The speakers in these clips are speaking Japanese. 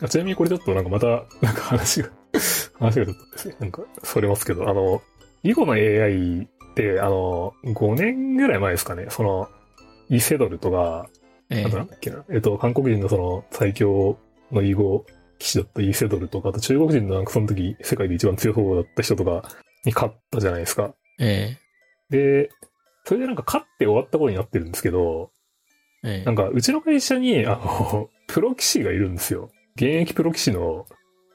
あちなみにこれちょっとなんかまた、なんか話が、話がちょっとですね、なんか、それますけど、あの、囲碁の AI って、あの、5年ぐらい前ですかね、その、イセドルとか、えあとなんだっけな、えっと、韓国人のその最強の囲碁棋士だったイセドルとか、あと中国人のなんかその時世界で一番強そうだった人とかに勝ったじゃないですか。えで、それでなんか勝って終わったことになってるんですけど、えええ。なんかうちの会社に、あの、プロ棋士がいるんですよ。現役プロ棋士の、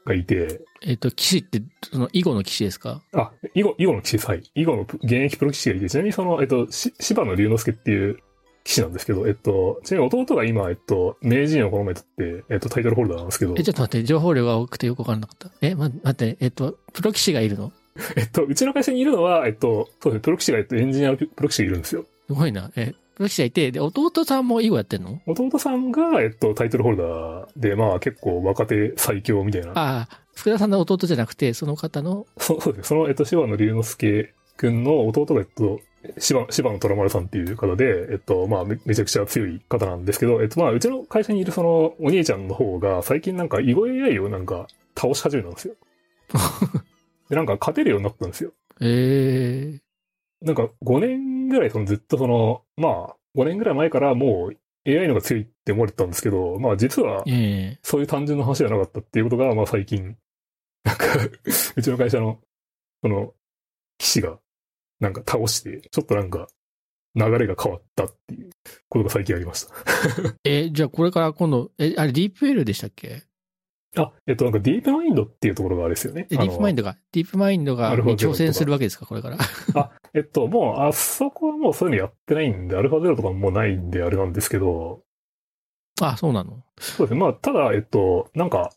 がいて、えっ、と、騎士って、その、囲碁の騎士ですか？あ、囲碁、囲碁の棋士です。はい。囲碁の現役プロ棋士がいて、ちなみにその、えっと、し柴野龍之介っていう棋士なんですけど、えっと、ちなみに弟が今、えっと、名人をこの前取って、えっと、タイトルホルダーなんですけどえ、、ちょっと待って、情報量が多くてよくわからなかった。え、ま、待って、えっ、と、プロ騎士がいるの？えっと、うちの会社にいるのは、えっと、そうですね、プロ棋士が、えっと、エンジニアのプロ棋士がいるんですよ。すごいな。え、プロ騎士がいて、で、弟さんも囲碁やってんの？弟さんが、えっと、タイトルホルダーで、まあ結構若手最強みたいな。ああ、福田さんの弟じゃなくて、その方の、そうそうですね。その、えっと、柴野龍之介くんの弟が、えっと、柴柴野虎丸さんっていう方で、えっと、まあめ、めちゃくちゃ強い方なんですけど、えっと、まあ、うちの会社にいるその、お兄ちゃんの方が、最近なんか、囲碁 AI をなんか、倒し始めたんですよ。で、なんか、勝てるようになったんですよ。ええなんか、5年ぐらい、その、ずっとその、まあ、5年ぐらい前からもう、AI のが強いって思われてたんですけど、まあ、実は、ええそういう単純な話じゃなかったっていうことが、まあ最近、なんか、うちの会社の、この、騎士が、なんか倒して、ちょっとなんか、流れが変わったっていうことが最近ありました。え、じゃあこれから今度、え、あれ、ディープ L でしたっけ？あ、えっと、なんか DeepMind っていうところがあれですよね。え DeepMind ドが、 DeepMind が、挑戦するわけですか、これから。あ、えっと、もう、あそこはもうそういうのやってないんで、アルファゼロとかもうないんであれなんですけど、あ、そうなの？そうですね。まあ、ただ、えっと、なんか、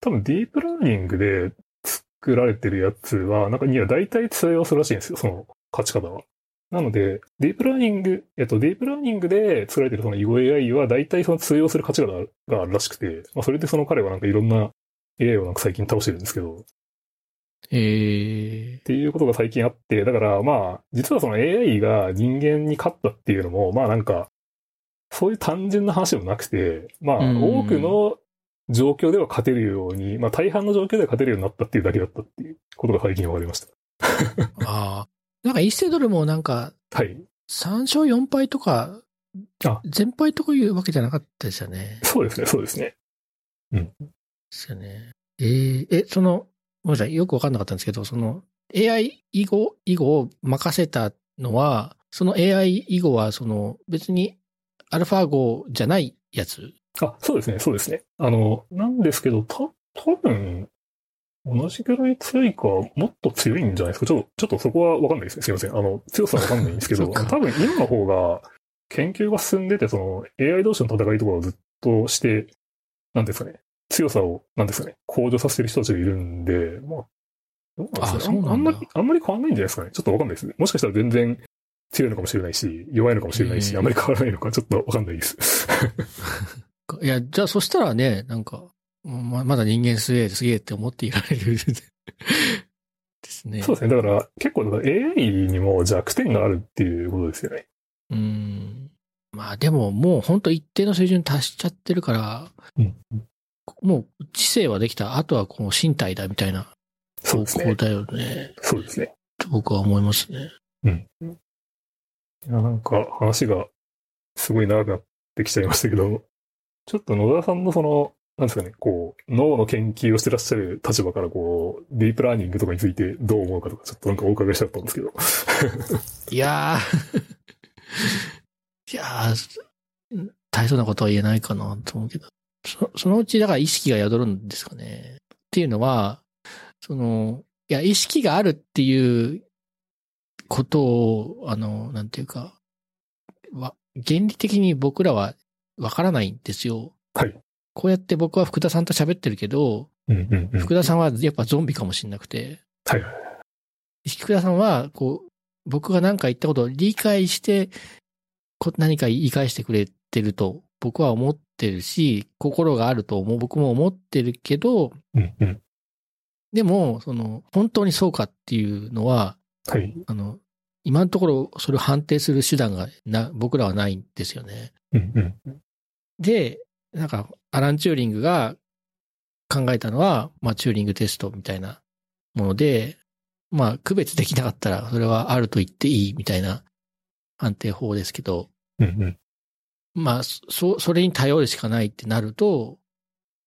多分ディープラーニングで作られてるやつは、なんか、いや、大体通用するらしいんですよ、その勝ち方は。なので、ディープラーニング、えっと、ディープラーニングで作られてるその囲碁 AI は、大体その通用する勝ち方があるらしくて、まあ、それでその彼はなんかいろんな AI をなんか最近倒してるんですけど、っええていうことが最近あって、だからまあ、実はその AI が人間に勝ったっていうのも、まあなんか、そういう単純な話でもなくて、まあ、うん多くの状況では勝てるように、まあ大半の状況では勝てるようになったっていうだけだったっていうことが最近分かりました。ああ。なんか、イッセドルもなんか、はい。3勝4敗とか、あ全敗とかいうわけじゃなかったですよね。そうですね、そうですね。ですよね。えーえ、その、ごめんなさい、よくわかんなかったんですけど、その、AI 囲碁、囲碁を任せたのは、その AI 囲碁は、その、別に、アルファ号じゃないやつあ、そうですね、そうですね。あの、なんですけど、た、多分、同じぐらい強いか、もっと強いんじゃないですか？ちょっと、ちょっとそこはわかんないですね。すいません。あの、強さはわかんないんですけど、多分今の方が研究が進んでて、その AI 同士の戦いとかをずっとして、なんですかね。強さを、なんですかね。向上させてる人たちがいるんで、まあ、どうなんですかね。ああんまり、あんまり変わんないんじゃないですかね。ちょっとわかんないです。もしかしたら全然強いのかもしれないし、弱いのかもしれないし、あんまり変わらないのか、ちょっとわかんないです。いや、じゃあそしたらね、なんか、ままだ人間すげえ、すげえって思っていられるですね。そうですね。だから、結構、AI にも弱点があるっていうことですよね。うん。まあでももう本当一定の水準に達しちゃってるから、うん。もう知性はできた。あとはこの身体だみたいな。方向だよね。そうですね。と僕は思いますね。うん。いや、なんか話がすごい長くなってきちゃいましたけど、ちょっと野田さんのその、なんですかね、こう、脳の研究をしてらっしゃる立場からこう、ディープラーニングとかについてどう思うかとか、ちょっとなんかお伺いしたかったんですけど。いやー、いやー、大層なことは言えないかなと思うけど。そそのうちだから意識が宿るんですかね。っていうのは、その、いや、意識があるっていうことを、あの、なんていうか、わ、原理的に僕らはわからないんですよ。はい。こうやって僕は福田さんと喋ってるけど、うんうんうん。福田さんはやっぱゾンビかもしれなくて、はいはい。福田さんは、こう、僕が何か言ったことを理解して、こ何か言い返してくれてると僕は思ってるし、心があると思う、僕も思ってるけど、うんうん。でも、その、本当にそうかっていうのは、はい。あの、今のところそれを判定する手段がな、僕らはないんですよね。うんうん。で、なんか、アラン・チューリングが、考えたのは、まあ、チューリングテストみたいなもので、まあ、区別できなかったら、それはあると言っていいみたいな判定法ですけど、うんうん。まあ、そ、それに頼るしかないってなると、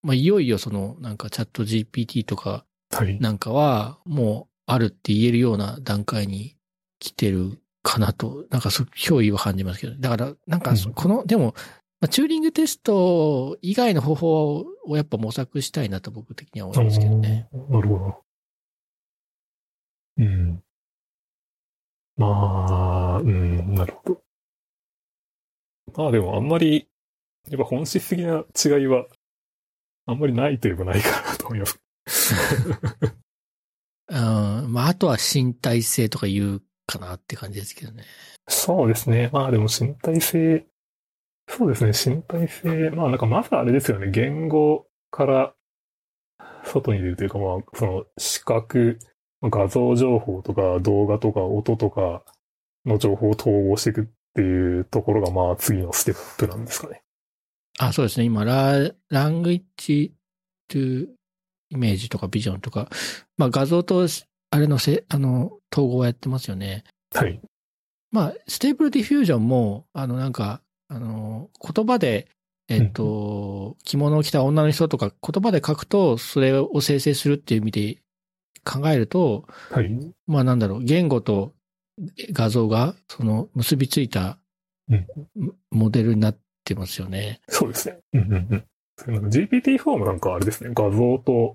まあ、いよいよその、なんかチャット GPT とかはい。なんかは、もう、あるって言えるような段階に来てるかなと、なんかそ、脅威を感じますけど。だから、なんかそ、うんこの、でも、まあ、チューリングテスト以外の方法をやっぱ模索したいなと僕的には思いますけどね。なるほど。うん。まあ、うん、なるほど。まあでもあんまり、やっぱ本質的な違いは、あんまりないといえばないかなと思います。うん。まあ、あとは身体性とか言うかなって感じですけどね。そうですね。まあでも身体性、そうですね、身体性、まあなんかまずあれですよね、言語から外に出るというか、まあその視覚、画像情報とか動画とか音とかの情報を統合していくっていうところがまあ次のステップなんですかね。あ、そうですね。今、ラ、ラングイッチとイメージとかビジョンとか、まあ画像と、あれのせ、あの、統合をやってますよね。はい。まあ、 Stable Diffusion も、あの、なんか、あの、言葉で、えっ、と、着物を着た女の人とか言葉で書くと、それを生成するっていう意味で考えると、はい。まあなんだろう、言語と画像が、その、結びついたうんモデルになってますよね。そうですね。うんうんうん。それなんか GPT-4 もなんかあれですね、画像と、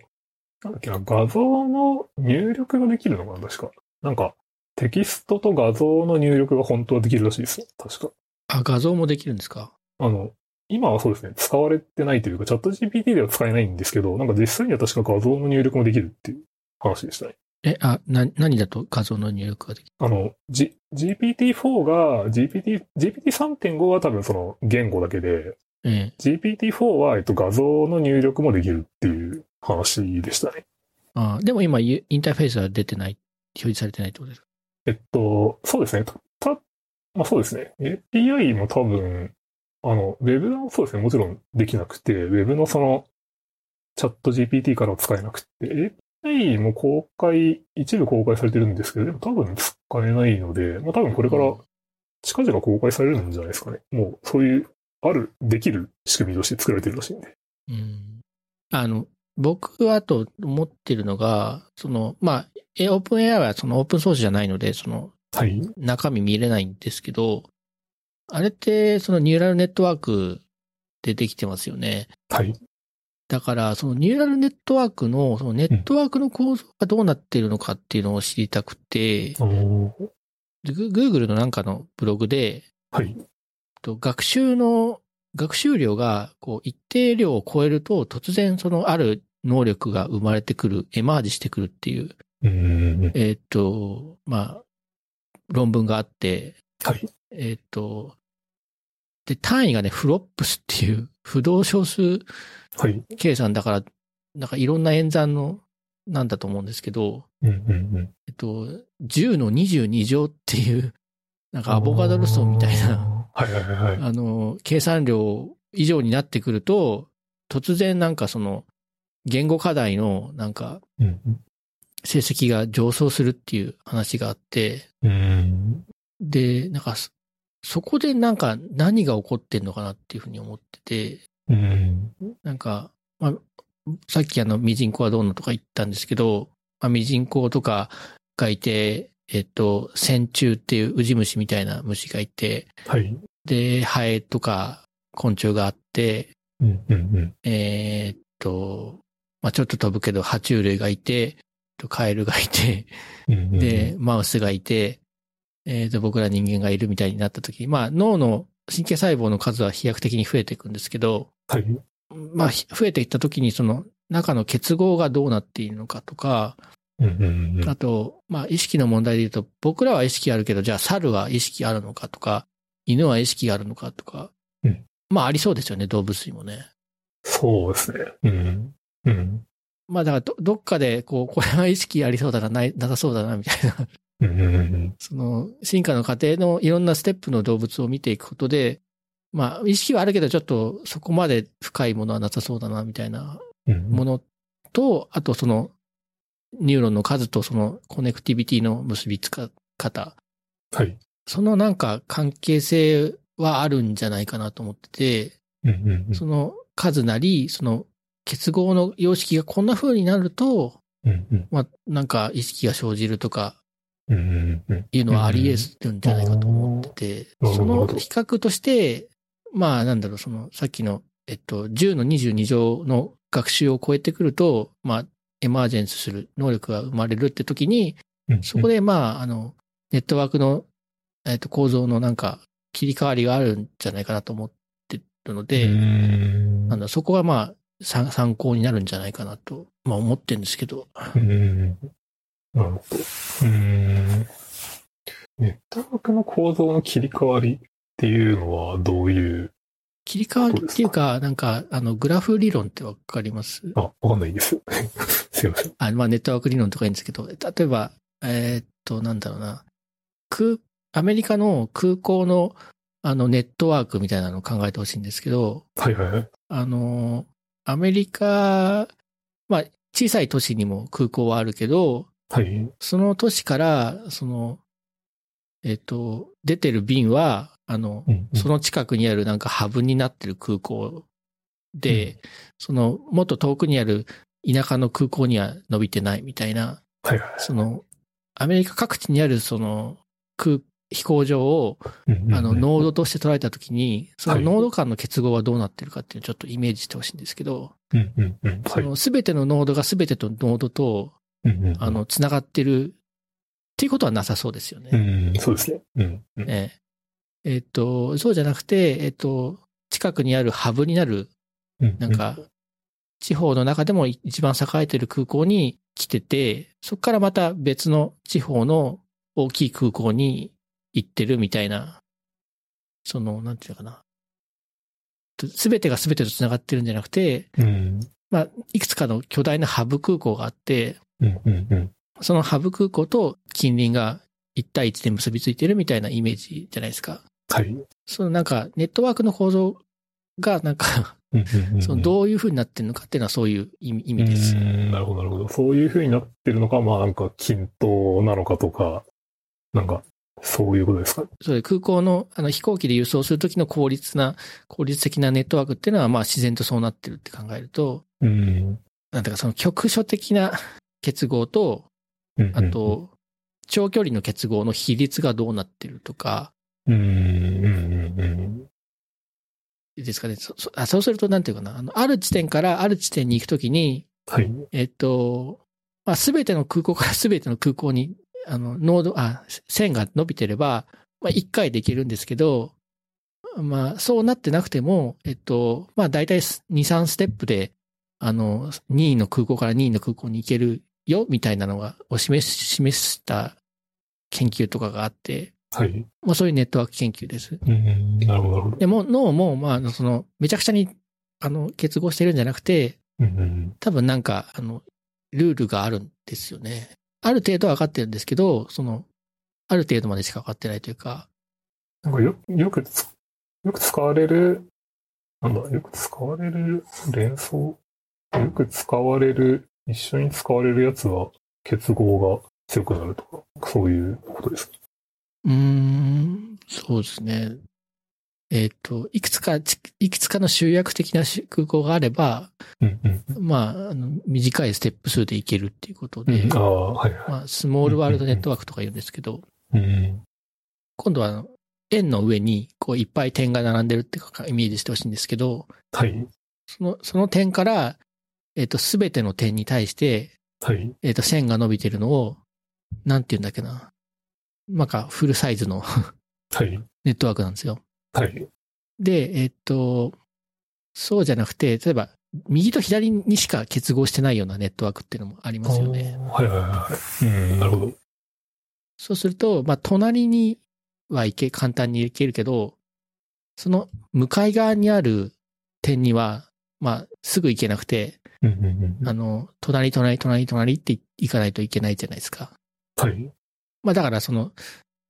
なんだっけな、画像の入力ができるのかな、確か。なんか、テキストと画像の入力が本当はできるらしいですね、確か。あ、画像もできるんですか？あの、今はそうですね、使われてないというか、チャット GPT では使えないんですけど、なんか実際には確か画像の入力もできるっていう話でしたね。え、あ、な、何だと画像の入力ができる？あの、G、GPT-4 が、GPT、GPT3.5 は多分その言語だけで、ええ。GPT-4 は、えっと、画像の入力もできるっていう話でしたね。あでも今、インターフェースは出てない、表示されてないってことですか？えっと、そうですね。まあそうですね。API も多分、あの、Web はそうですね。もちろんできなくて、Web のその、チャット GPT からは使えなくて、API も公開、一部公開されてるんですけど、でも多分使えないので、まあ多分これから近々公開されるんじゃないですかね。もう、そういう、ある、できる仕組みとして作られてるらしいんで。うん。あの、僕はあと思ってるのが、その、まあ、えオープン AI はそのオープンソースじゃないので、そのはい。中身見れないんですけど、あれってそのニューラルネットワークでできてますよね。はい。だから、そのニューラルネットワークの、そのネットワークの構造がどうなっているのかっていうのを知りたくて、おーでグ Google のなんかのブログで、はい。と学習の、学習量がこう一定量を超えると突然そのある能力が生まれてくる、エマージしてくるっていう、う。えーっと、まあ、論文があって、はい。えーっと、で、単位がね、フロップスっていう不動小数はい。計算だから、なんかいろんな演算の、なんだと思うんですけど、うんうんうん。えっと、10の22乗っていう、なんかアボガドロストンみたいな。はいはいはいはい。あの、計算量以上になってくると、突然なんかその、言語課題のなんか成績が上昇するっていう話があって、うーん。で、なんかそ、そこでなんか何が起こってんのかなっていうふうに思ってて、うーん。なんか、まあ、さっきあの、ミジンコはどうのとか言ったんですけど、まあ、ミジンコとかがいて、えっと、線虫っていうウジ虫みたいな虫がいて、はい。で、ハエとか昆虫があって、うんうんうん。えーっと、まあ、ちょっと飛ぶけど、爬虫類がいて、とカエルがいて、で、、マウスがいて、えーっと、僕ら人間がいるみたいになった時、まあ、脳の神経細胞の数は飛躍的に増えていくんですけど、はい。まあ、ひ増えていった時にその中の結合がどうなっているのかとか、あと、まあ、意識の問題で言うと、僕らは意識あるけど、じゃあ猿は意識あるのかとか、犬は意識があるのかとか、うんまあ、ありそうですよね、動物にもね。そうですね。うん。うん。まあ、だからど、どっかで、こう、これは意識ありそうだな、ない、なさそうだな、みたいな、その、進化の過程のいろんなステップの動物を見ていくことで、まあ、意識はあるけど、ちょっとそこまで深いものはなさそうだな、みたいなうん。ものっと、あとその、ニューロンの数とそのコネクティビティの結びつか方。はい。そのなんか関係性はあるんじゃないかなと思ってて、その数なり、その結合の様式がこんな風になると、うんうん。まあ、なんか意識が生じるとかいうのはあり得るんじゃないかと思ってて、その比較として、まあなんだろう、そのさっきの、えっと、10の22乗の学習を超えてくると、まあ、エマージェンスする能力が生まれるって時に、うんそこでまあ、あの、ネットワークの、えっと、構造のなんか切り替わりがあるんじゃないかなと思ってるので、うん。なんだ、そこはまあ、参参考になるんじゃないかなと、まあ思ってるんですけど。うんなるほど。うんネットワークの構造の切り替わりっていうのはどういう、切り替わりっていうか、なんか、あの、グラフ理論ってわかります？あ、わかんないです。すいません。あ、まあ、ネットワーク理論とか言うんですけど、例えば、えーっと、なんだろうな。空、アメリカの空港の、あの、ネットワークみたいなのを考えてほしいんですけど、はいはいはい。あの、アメリカ、まあ、小さい都市にも空港はあるけど、はい。その都市から、その、えっと、出てる便は、あの、うんうんその近くにあるなんかハブになってる空港で、その、もっと遠くにある田舎の空港には伸びてないみたいな、はいはい。その、アメリカ各地にあるその空、飛行場を、あの、ノードとして捉えたときに、そのはいノード間の結合はどうなってるかっていうのをちょっとイメージしてほしいんですけど。そのすべてのノードがすべてとノードと、あの、繋がってるっていうことはなさそうですよね。うん、そうですね。うん。うんえええっと、そうじゃなくて、えっと、近くにあるハブになる、うんなんか、地方の中でも一番栄えてる空港に来てて、そこからまた別の地方の大きい空港に行ってるみたいな、その、なんていうのかな。すべてがすべてと繋がってるんじゃなくて、うん。まあ、いくつかの巨大なハブ空港があって、うんうんうん。そのハブ空港と近隣が1対1で結びついてるみたいなイメージじゃないですか。はい。そのなんか、ネットワークの構造が、なんか、そのどういう風になってるのかっていうのはそういう意味意味ですう。んなるほど、なるほど。そういう風になってるのか、まあなんか均等なのかとか、なんか、そういうことですか？それ空港のあの飛行機で輸送するときの効率な、効率的なネットワークっていうのは、まあ自然とそうなってるって考えると、うん。なんていうかその局所的な 結合と、うんうんあ、と、長距離の結合の比率がどうなってるとか、うん、うん、うん、ですかね？そそあそうすると、なんていうかな。あの、ある地点からある地点に行くときに、はい。えっと、まあ、すべての空港からすべての空港に、あの、ノード、あ、線が伸びてれば、まあ、一回できるんですけど、まあ、そうなってなくても、えっと、まあ、大体2、3ステップで、あの、2位の空港から2位の空港に行けるよ、みたいなのが、を示し、示した研究とかがあって、はい。まあ、そういうネットワーク研究です。うん、なるほど。でも、脳も、まあ、その、めちゃくちゃに、あの、結合してるんじゃなくて、うんうん、多分なんか、あの、ルールがあるんですよね。ある程度は分かってるんですけど、その、ある程度までしか分かってないというか、なんかよ、よくつ、よく使われる、なんだ、よく使われる連想よく使われる、一緒に使われるやつは結合が強くなるとか、そういうことですか？うーん、そうですね。えっ、と、いくつか、ちいくつかの集約的なし空港があれば、うんうんまあ、あの、短いステップ数でいけるっていうことうで、ん。ああ、はいはい。まあ、スモールワールドネットワークとか言うんですけど、うん。今度は円の上に、こう、いっぱい点が並んでるっていうかイメージしてほしいんですけど、はい。その、その点から、えっ、と、すべての点に対して、はい。えっ、と、線が伸びてるのを、なんて言うんだっけな。なんか、フルサイズのはい。ネットワークなんですよ。はい。で、えっ、と、そうじゃなくて、例えば、右と左にしか結合してないようなネットワークっていうのもありますよね。はいはいはい。うん、なるほど。そうすると、まあ、隣には行け、簡単に行けるけど、その向かい側にある点には、まあ、すぐ行けなくて。あの、隣、隣、隣、隣って行かないといけないじゃないですか。はい。まあだからその、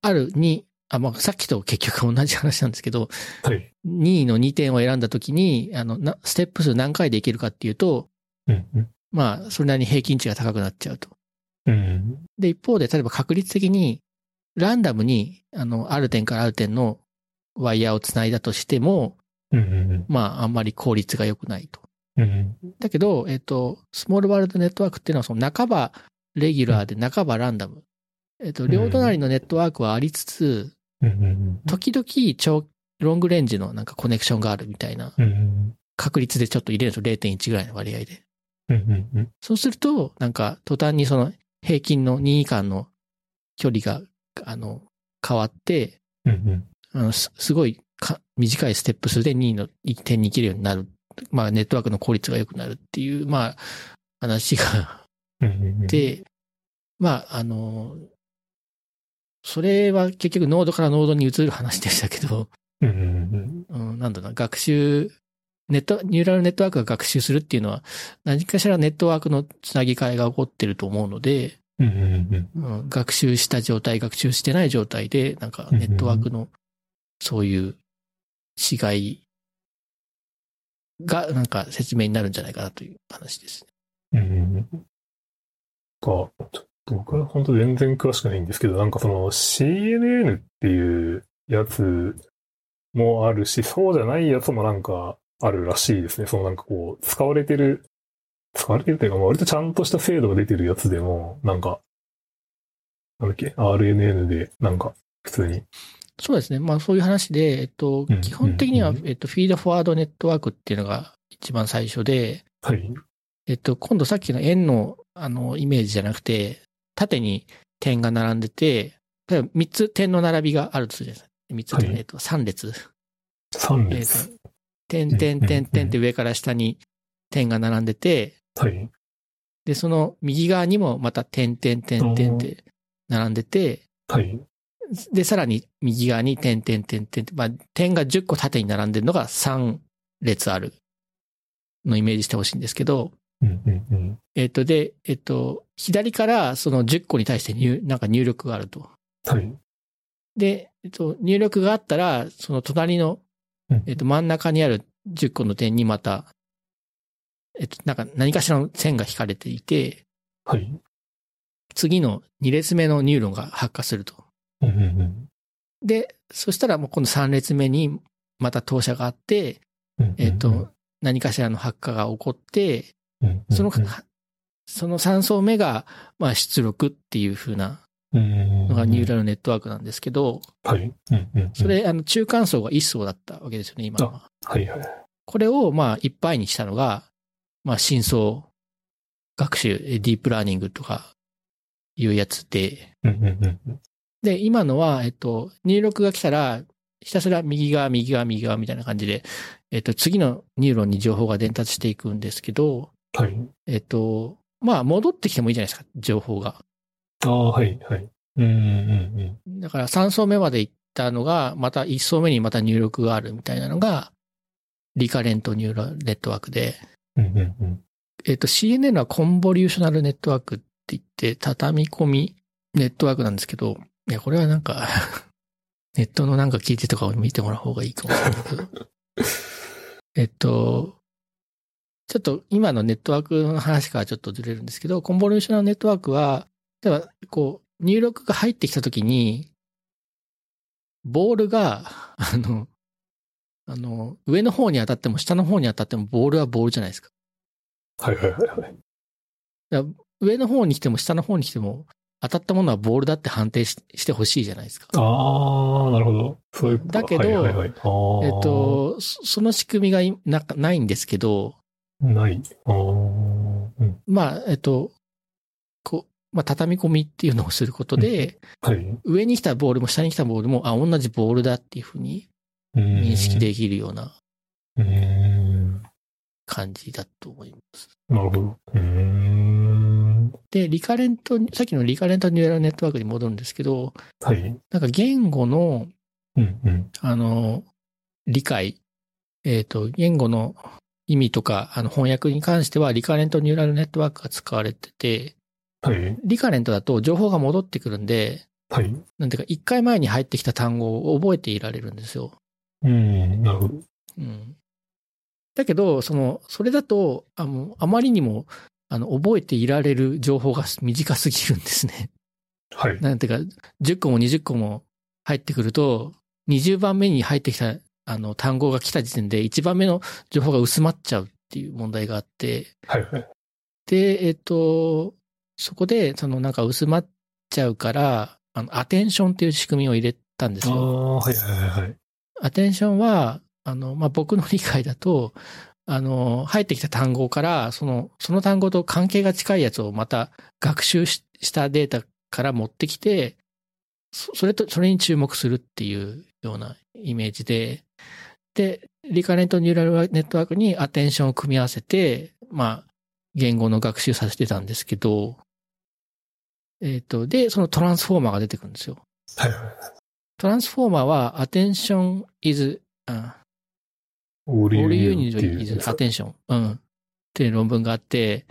あるに、あ、まあさっきと結局同じ話なんですけど、はい。2位の2点を選んだときに、あの、な、ステップ数何回でいけるかっていうと、うんうん。まあ、それなりに平均値が高くなっちゃうと。うん。で、一方で、例えば確率的に、ランダムに、あの、ある点からある点のワイヤーをつないだとしても、うん。うん。まあ、あんまり効率が良くないと。うん。だけど、えっと、スモールワールドネットワークっていうのは、その半ばレギュラーで半ばランダム。えっと、両隣のネットワークはありつつ、うん。時々超、ロングレンジのなんかコネクションがあるみたいなうん。確率でちょっと入れると0.1ぐらいの割合で。うん。うん。そうすると、なんか途端にその平均の任意間の距離が、あの、変わって、うん。あのすすごいか短いステップ数で2位の1点に切るようになる。まあ、ネットワークの効率が良くなるっていう、まあ、話がうん。で、まあ、あの、それは結局ノードからノードに移る話でしたけど、うん。うん、なんだろうな、学習、ネット、ニューラルネットワークが学習するっていうのは、何かしらネットワークのつなぎ替えが起こってると思うので、うん。うん、学習した状態、学習してない状態で、なんかネットワークのそういう違いが、なんか説明になるんじゃないかなという話ですね。うん。か、僕は本当全然詳しくないんですけど、なんかその CNN っていうやつもあるし、そうじゃないやつもなんかあるらしいですね。そのなんかこう、使われてる、使われてるというか、まあ割とちゃんとした精度が出てるやつでも、なんか、なんだっけ、RNN で、なんか、普通に。そうですね。まあそういう話で、えっとうん、基本的にはうん、えっと、フィードフォワードネットワークっていうのが一番最初で、はい。えっと、今度さっきの円の、あの、イメージじゃなくて、縦に点が並んでて、例えば3つ点の並びがあるとするじゃないですか。3つ、はいえっと、3列。3えっ列。と、点、点、点、点って上から下に点が並んでて、はい。で、その右側にもまた点、点、点、点って並んでて、はい。で、さらに右側に点、点、点、点って、まあ、点が10個縦に並んでるのが3列あるのイメージしてほしいんですけど、うんうんうん。えっと、で、えっと、左からその10個に対して入、なんか入力があると。はい。で、えっと、入力があったら、その隣の、うんえっと、真ん中にある10個の点にまた、えっと、なんか何かしらの線が引かれていて、はい。次の2列目のニューロンが発火すると。うんうんうんで、そしたらもう今度3列目にまた投射があって、うんうん。えっと、何かしらの発火が起こって、うんうんうん、その、その3層目が、まあ出力っていう風なののがニューラルネットワークなんですけど、はい。うんうんうんそ、れ、あの、中間層が1層だったわけですよね、今のは。はいはい。これを、まあ、いっぱいにしたのが、まあ、深層学習、えディープラーニングとかいうやつで、うんうんうんうん。で、今のは、えっと、入力が来たら、ひたすら右側、右側、右側みたいな感じで、えっと、次のニューロンに情報が伝達していくんですけど、はい。えっと、まあ、戻ってきてもいいじゃないですか、情報が。ああ、はいはい。うんうんうんだから3層目まで行ったのが、また1層目にまた入力があるみたいなのが、リカレントニューラルネットワークで、うん。うんうんうん。えっと、CNN はコンボリューショナルネットワークって言って、畳み込みネットワークなんですけど、いや、これはなんか、ネットのなんか聞いてとかを見てもらう方がいいかもしれないけど。えっと、ちょっと今のネットワークの話からちょっとずれるんですけど、コンボリューショナルネットワークは、例えば、こう、入力が入ってきたときに、ボールが、あの、あの、上の方に当たっても下の方に当たってもボールはボールじゃないですか。はいはいはいはい。上の方に来ても下の方に来ても、当たったものはボールだって判定ししてほしいじゃないですか。ああ、なるほど。そういうだけどはいはいはい、えっ、と、そその仕組みがいなないんですけど、ない。ああ、うん。まあ、えっ、と、こう、まあ、畳み込みっていうのをすることで、はい。上に来たボールも下に来たボールも、あ、同じボールだっていうふうに認認識できるようなうーん。感じだと思います。なるほど。うーん。で、リカレント、さっきのリカレントニューラルネットワークに戻るんですけど、はい。なんか言語の、うんうん。あの、理解、えっ、と、言語の意味とか、あの、翻訳に関しては、リカレントニューラルネットワークが使われてて、はい。リカレントだと情報が戻ってくるんで、はい。なんていうか、一回前に入ってきた単語を覚えていられるんですよ。うん。なるほど。うん。だけど、その、それだと、あの、あまりにもあの、覚えていられる情報が短すぎるんですね。はい。なんていうか、10個も20個も入ってくると、20番目に入ってきた、あの、単語が来た時点で1番目の情報が薄まっちゃうっていう問題があって、はい。はい。で、えっと、そこで、そのなんか薄まっちゃうから、あの、アテンションっていう仕組みを入れたんですあよ。あ、はいはいはいはい。アテンションは、あの、まあ、僕の理解だと、あの、入ってきた単語から、その、その単語と関係が近いやつをまた学習ししたデータから持ってきて、そそれと、それに注目するっていうようなイメージで、で、リカレントニューラルネットワークにアテンションを組み合わせて、まあ、言語の学習させてたんですけど、えっ、と、で、そのトランスフォーマーが出てくるんですよ。はいはい。トランスフォーマーは attention is, あオール all ユ you ニ need っていう is attention. うん。っていう論文があって、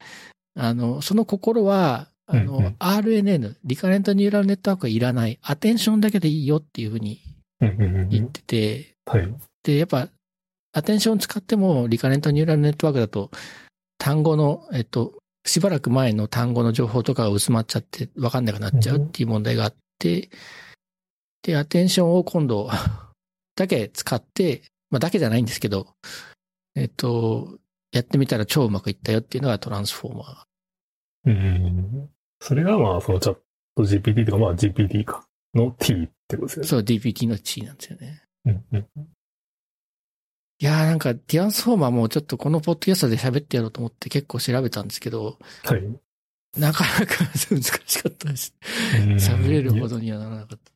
あの、その心は、あの、うんうん RNN、リカレントニューラルネットワークはいらない。アテンションだけでいいよっていうふうに。言ってて、はい。で、やっぱ、アテンション使っても、リカレントニューラルネットワークだと、単語の、えっと、しばらく前の単語の情報とかが薄まっちゃって、わかんなくなっちゃうっていう問題があって、で、アテンションを今度、だけ使って、まあ、だけじゃないんですけど、えっと、やってみたら超うまくいったよっていうのがトランスフォーマー。うん。それがまあ、そのチャット GPT とか、まあ GPT か。の T ってことですよね。そう、DPT の地位なんですよね。うんうん。いやーなんか、ティアンスフォーマーもちょっとこのポッドキャストで喋ってやろうと思って結構調べたんですけど、はい。なかなか難しかったです。うん喋れるほどにはならなかった。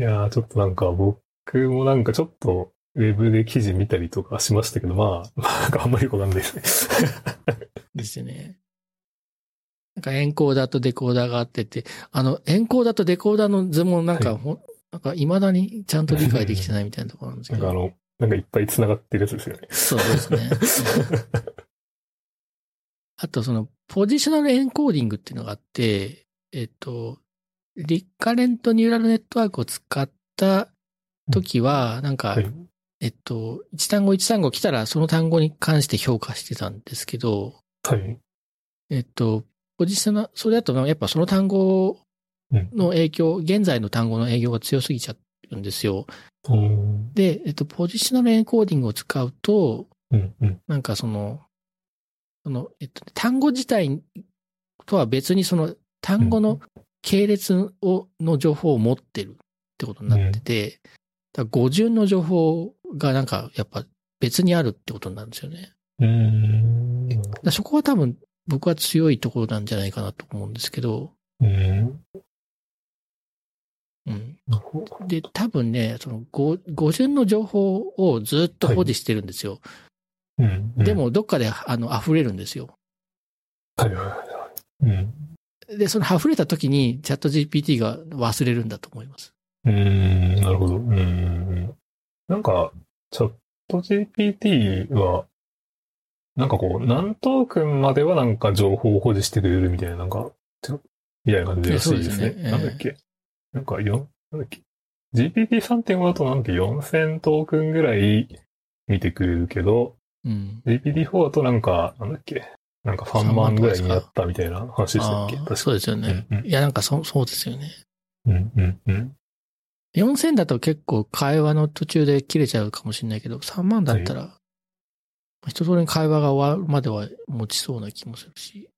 いやー、ちょっとなんか僕もなんかちょっとウェブで記事見たりとかしましたけど、まあ、まああんまりよくわかんないですね。ですよね。なんかエンコーダーとデコーダーがあってて、あの、エンコーダーとデコーダーの図もなんかはいなんか未だにちゃんと理解できてないみたいなところなんですけど。なんかあの、なんかいっぱい繋がってるやつですよね。そうですね。あとその、ポジショナルエンコーディングっていうのがあって、えっと、リカレントニューラルネットワークを使った時は、なんか、はい。えっと、一単語一単語来たらその単語に関して評価してたんですけど、はい。えっと、ポジショナル、それだとやっぱその単語うん。の影響、現在の単語の影響が強すぎちゃうんですよ。うん。で、えっと、ポジショナルエンコーディングを使うと、うん。うん。なんかその、その、えっと、単語自体とは別にその単語の系列を、の情報を持ってるってことになってて、だから語順の情報がなんかやっぱ別にあるってことになるんですよね。うん。そこは多分僕は強いところなんじゃないかなと思うんですけど、うん。うん。で、多分ね、その語、語順の情報をずっと保持してるんですよ。うん。で、も、どっかで、あの、溢れるんですよ。はいはいはい。うん。で、その溢れた時に、チャット GPT が忘れるんだと思います。うん、なるほど。うん。なんか、チャット GPT は、なんかこう、何トークンまではなんか情報を保持してくれるみたいな、なんか、みたいな感じらしいですね。そうですねええなんだっけ？なんか、よ、なんだっけ ?GPT3.5 だとなんか4000トークンぐらい見てくれるけど、うん。GPT4 だとなんか、なんだっけ？なんか3万ぐらいになったみたいな話でしたっけ？確かそうですよね。うんうんいや、なんかそ、そうですよね。うん、うん、うん。4000だと結構会話の途中で切れちゃうかもしれないけど、3万だったら、一通りに会話が終わるまでは持ちそうな気もするし。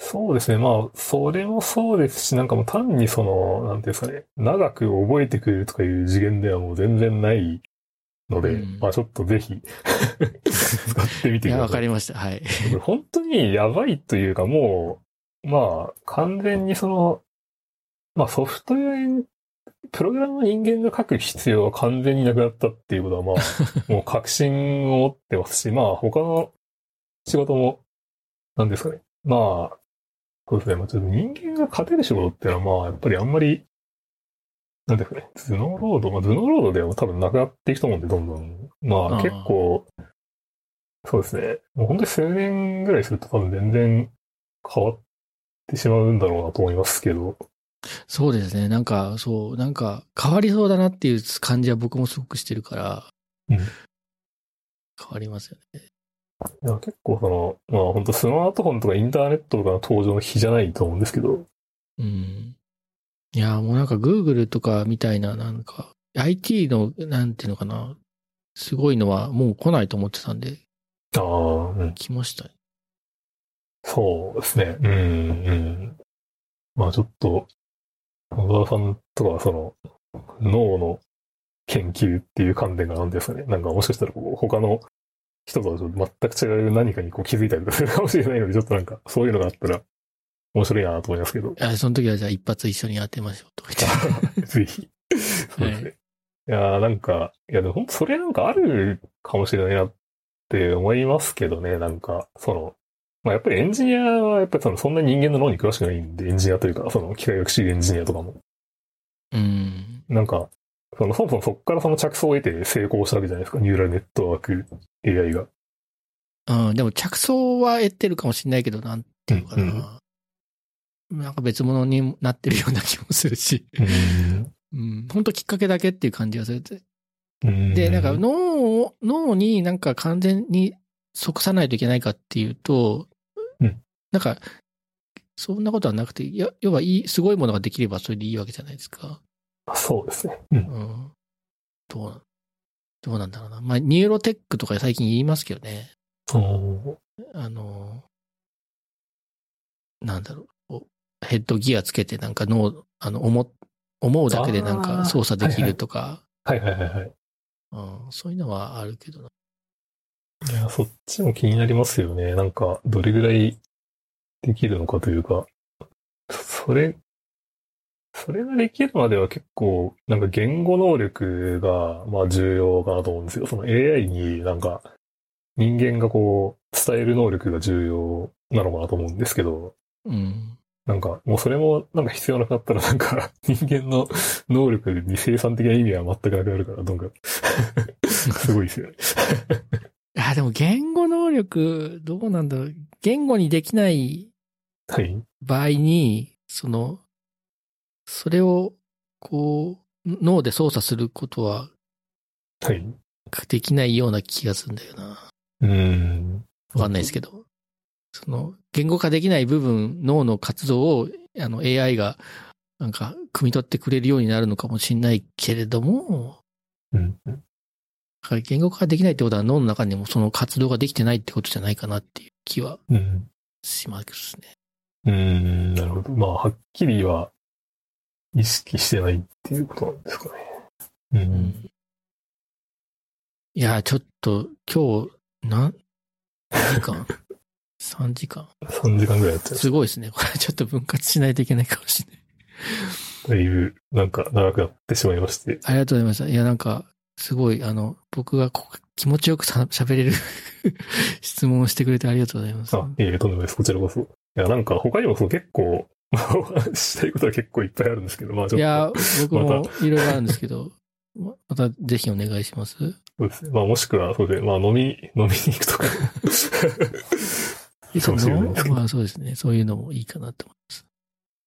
そうですね。まあ、それもそうですし、なんかもう単にその、なんていうんですかね、長く覚えてくれるとかいう次元ではもう全然ないので、うんまあちょっとぜひ、使ってみてください。わかりました。はい。これ本当にやばいというかもう、まあ、完全にその、まあソフトウェア、プログラムの人間が書く必要は完全になくなったっていうことは、まあ、もう確信を持ってますし、まあ他の仕事も、なんですかね。まあ、そうですね。まあちょっと人間が勝てる仕事っていうのは、まあやっぱりあんまり、なんですかね。頭脳労働、まあ頭脳労働では多分なくなっていくと思うんで、どんどん。まあ結構、そうですね。もう本当に数年ぐらいすると多分全然変わってしまうんだろうなと思いますけど。そうですね。なんか、そう、なんか、変わりそうだなっていう感じは僕もすごくしてるから、うん変わりますよね。いや、結構その、まあ本当スマートフォンとかインターネットとかの登場の日じゃないと思うんですけど、うん。いや、もうなんか Google とかみたいな、なんか、IT の、なんていうのかな、すごいのはもう来ないと思ってたんで、ああ、うん。来ましたね。そうですね。うん、うん。まあちょっと、小沢さんとかはその、脳の研究っていう観点がなんですかね。なんかもしかしたら他の人とは全く違う何かにこう気づいたりするかもしれないので、ちょっとなんかそういうのがあったら面白いなと思いますけど。あその時はじゃあ一発一緒に当てましょうと。ぜひ。そうですね。い、やーなんか、いやでも本当それなんかあるかもしれないなって思いますけどね、なんか、その、まあやっぱりエンジニアはやっぱりそのそんな人間の脳に詳しくないんで、エンジニアというか、その機械学習エンジニアとかも。うん。なんか、そのそもそもそこからその着想を得て成功したわけじゃないですか、ニューラルネットワーク AI が。うん、でも着想は得てるかもしれないけど、なんていうのかな。なんか別物になってるような気もするし。うん、本当きっかけだけっていう感じがする。で、なんか脳を、脳になんか完全に即さないといけないかっていうと、うんなんか、そんなことはなくて、や要はいい、すごいものができればそれでいいわけじゃないですか。そうですね。うんうん。どうな、どうなんだろうな。まあ、ニューロテックとか最近言いますけどね。そうあの、なんだろう。ヘッドギアつけてなんか脳、あの、思、思うだけでなんか操作できるとか、はいはいはいはい。うん、そういうのはあるけどな。いや、そっちも気になりますよね。なんか、どれぐらいできるのかというか、それ、それができるまでは結構、なんか言語能力が、まあ重要かなと思うんですよ。その AI になんか、人間がこう、伝える能力が重要なのかなと思うんですけど、うん。なんか、もうそれもなんか必要なくなったらなんか、人間の能力に生産的な意味は全くなくなるから、なんか、すごいですよね。あ、でも言語能力、どうなんだろう。言語にできないはい。場合に、その、それを、こう、脳で操作することははい。できないような気がするんだよな。うーん。わかんないですけど。その、言語化できない部分、脳の活動を、あの、AI が、なんか、汲み取ってくれるようになるのかもしれないけれども、うん。だから言語化できないってことは脳の中にもその活動ができてないってことじゃないかなっていう気はうん。しますね。うーん、なるほど。まあ、はっきりは意識してないっていうことなんですかね。う。うんん。いや、ちょっと、今日、なん、何時間 ?3 時間3時間ぐらいやってますすごいですね。これちょっと分割しないといけないかもしれない。だいぶ、なんか長くなってしまいまして。ありがとうございました。いや、なんか、すごい、あの、僕がこ気持ちよくさ喋れる 質問をしてくれてありがとうございます。あ、いえ、とんでもないです。こちらこそ。いや、なんか他にもそう結構、し したいことは結構いっぱいあるんですけど、まあちょっと。いや、僕もまいろいろあるんですけど、ままたぜひお願いします？そうですね。まあもしくは、そうで、まあ飲み、飲みに行くとか。いいかもしれないですけど。まあそうですね。そういうのもいいかなと思います。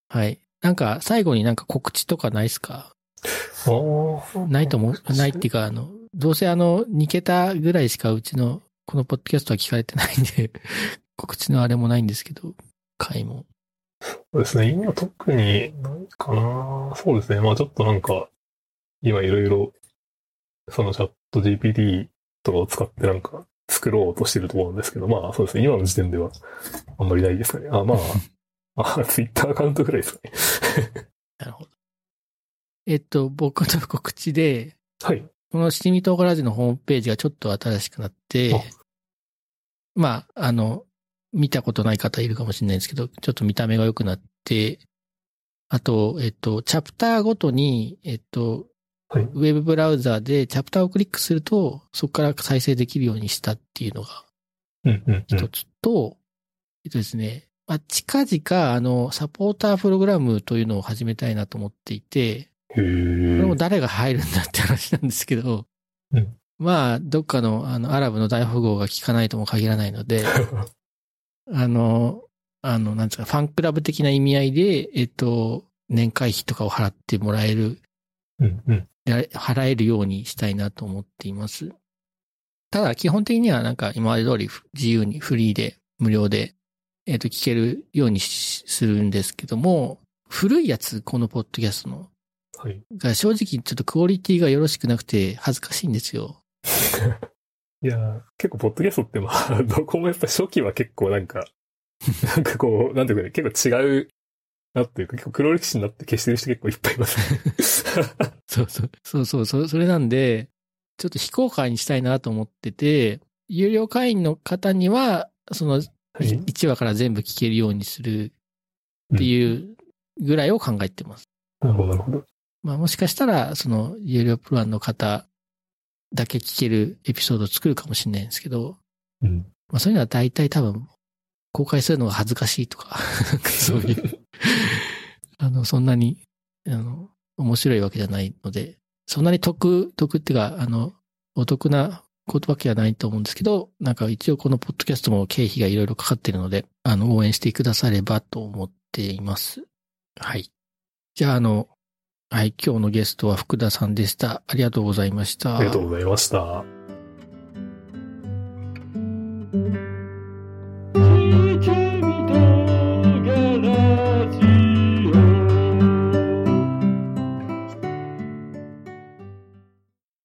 はい。なんか、最後になんか告知とかないですか？ないと思う、ないっていうか、あの、どうせあの、2桁ぐらいしかうちの、このポッドキャストは聞かれてないんで、告知のあれもないんですけど、回も。そうですね。今特にないかな。そうですね。まあちょっとなんか、今いろいろ、そのチャット GPT とかを使ってなんか作ろうとしてるところなんですけど、まあそうですね。今の時点ではあんまりないですかね。あ、まあ、あ、ツイッターアカウントぐらいですかね。なるほど。えっと、僕の告知で、はい。この七味唐辛子のホームページがちょっと新しくなってあ、まあ、あの、見たことない方いるかもしれないですけど、ちょっと見た目が良くなって、あと、えっと、チャプターごとに、えっと、はい。ウェブブラウザでチャプターをクリックすると、そこから再生できるようにしたっていうのがうんうんうん。一つと、えっとですね、まあ、近々、あの、サポータープログラムというのを始めたいなと思っていて、へこれもー誰が入るんだって話なんですけど、うんまあ、どっかの、あの、アラブの大富豪が聞かないとも限らないので、あの、あの、なんですか、ファンクラブ的な意味合いで、えっと、年会費とかを払ってもらえる、うんうん。や払えるようにしたいなと思っています。ただ基本的にはなんか今まで通り自由にフリーで無料で、えっ、と聞けるようにするんですけども、古いやつ、このポッドキャストの、はい。が正直ちょっとクオリティがよろしくなくて恥ずかしいんですよ。いやー、結構、ポッドキャストってまあ、どこもやっぱ初期は結構なんか、なんかこう、なんていうかね、結構違うなっていうか、結構黒歴史になって消してる人結構いっぱいいますね。そうそう。そうそう、そそれなんで、ちょっと非公開にしたいなと思ってて、有料会員の方には、そのはい。1話から全部聞けるようにするっていうぐらいを考えてます。なるほど、なるほど。まあもしかしたら、その有料プランの方だけ聞けるエピソードを作るかもしれないんですけど、うん。まあそういうのは大体多分、公開するのが恥ずかしいとか、そういう、あの、そんなに、あの、面白いわけじゃないので、そんなに得、得っていうか、あの、お得なことわけはないと思うんですけど、なんか一応このポッドキャストも経費がいろいろかかってるので、あの、応援してくださればと思っています。はい。じゃあ、あの、はい、今日のゲストは福田さんでした。ありがとうございました。ありがとうございました。